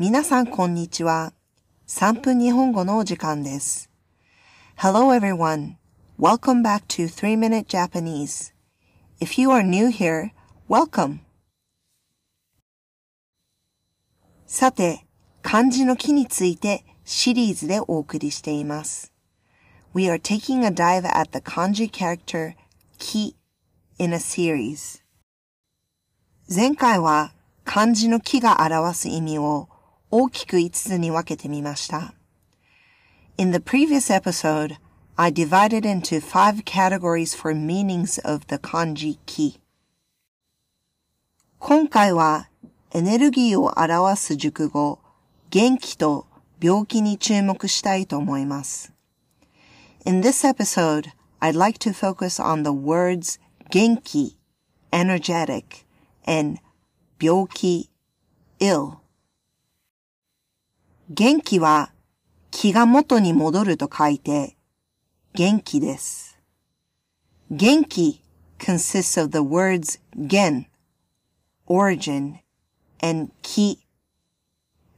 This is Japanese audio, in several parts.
皆さんこんにちは。3分日本語のお時間です。Hello everyone. Welcome back to 3 Minute Japanese. If you are new here, welcome. さて、漢字の木についてシリーズでお送りしています。We are taking a dive at the kanji character 木 in a series. 前回は漢字の木が表す意味を大きく5つに分けてみました。In the previous episode, I divided into five categories for meanings of the kanji ki. 今回はエネルギーを表す熟語、元気と病気に注目したいと思います。In this episode, I'd like to focus on the words 元気 energetic, and 病気 ill. 元気は気が元に戻ると書いて元気です。元気 consists of the words 元 origin and 気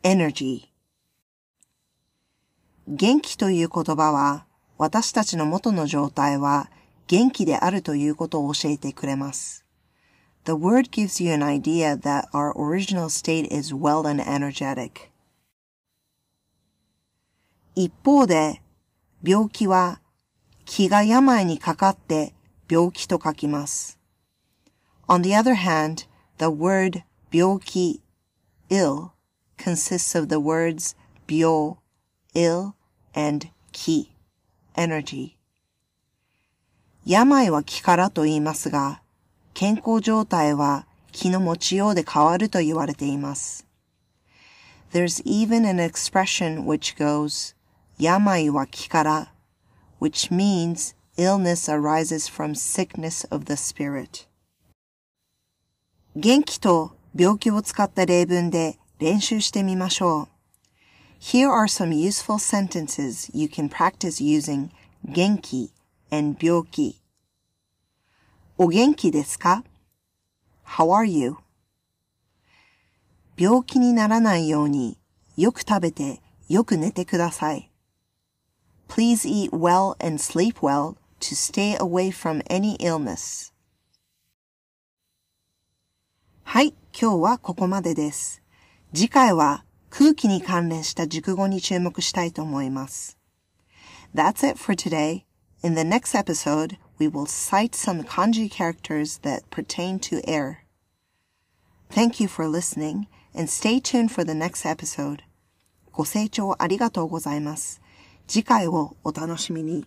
energy. 元気という言葉は私たちの元の状態は元気であるということを教えてくれます。The word gives you an idea that our original state is well and energetic. 一方で、病気は気が病にかかって病気と書きます。On the other hand, the word 病気 ill consists of the words 病 ill and 気 energy. 病は気からと言いますが、健康状態は気の持ちようで変わると言われています。There's even an expression which goes, 病は気から、which means illness arises from sickness of the spirit. 元気と病気を使った例文で練習してみましょう。Here are some useful sentences you can practice using 元気 and 病気。お元気ですか ?How are you? 病気にならないようによく食べてよく寝てください。Please eat well and sleep well to stay away from any illness. はい、今日はここまでです。次回は空気に関連した熟語に注目したいと思います。That's it for today. In the next episode, we will cite some kanji characters that pertain to air. Thank you for listening and stay tuned for the next episode. ご清聴ありがとうございます。 次回をお楽しみに。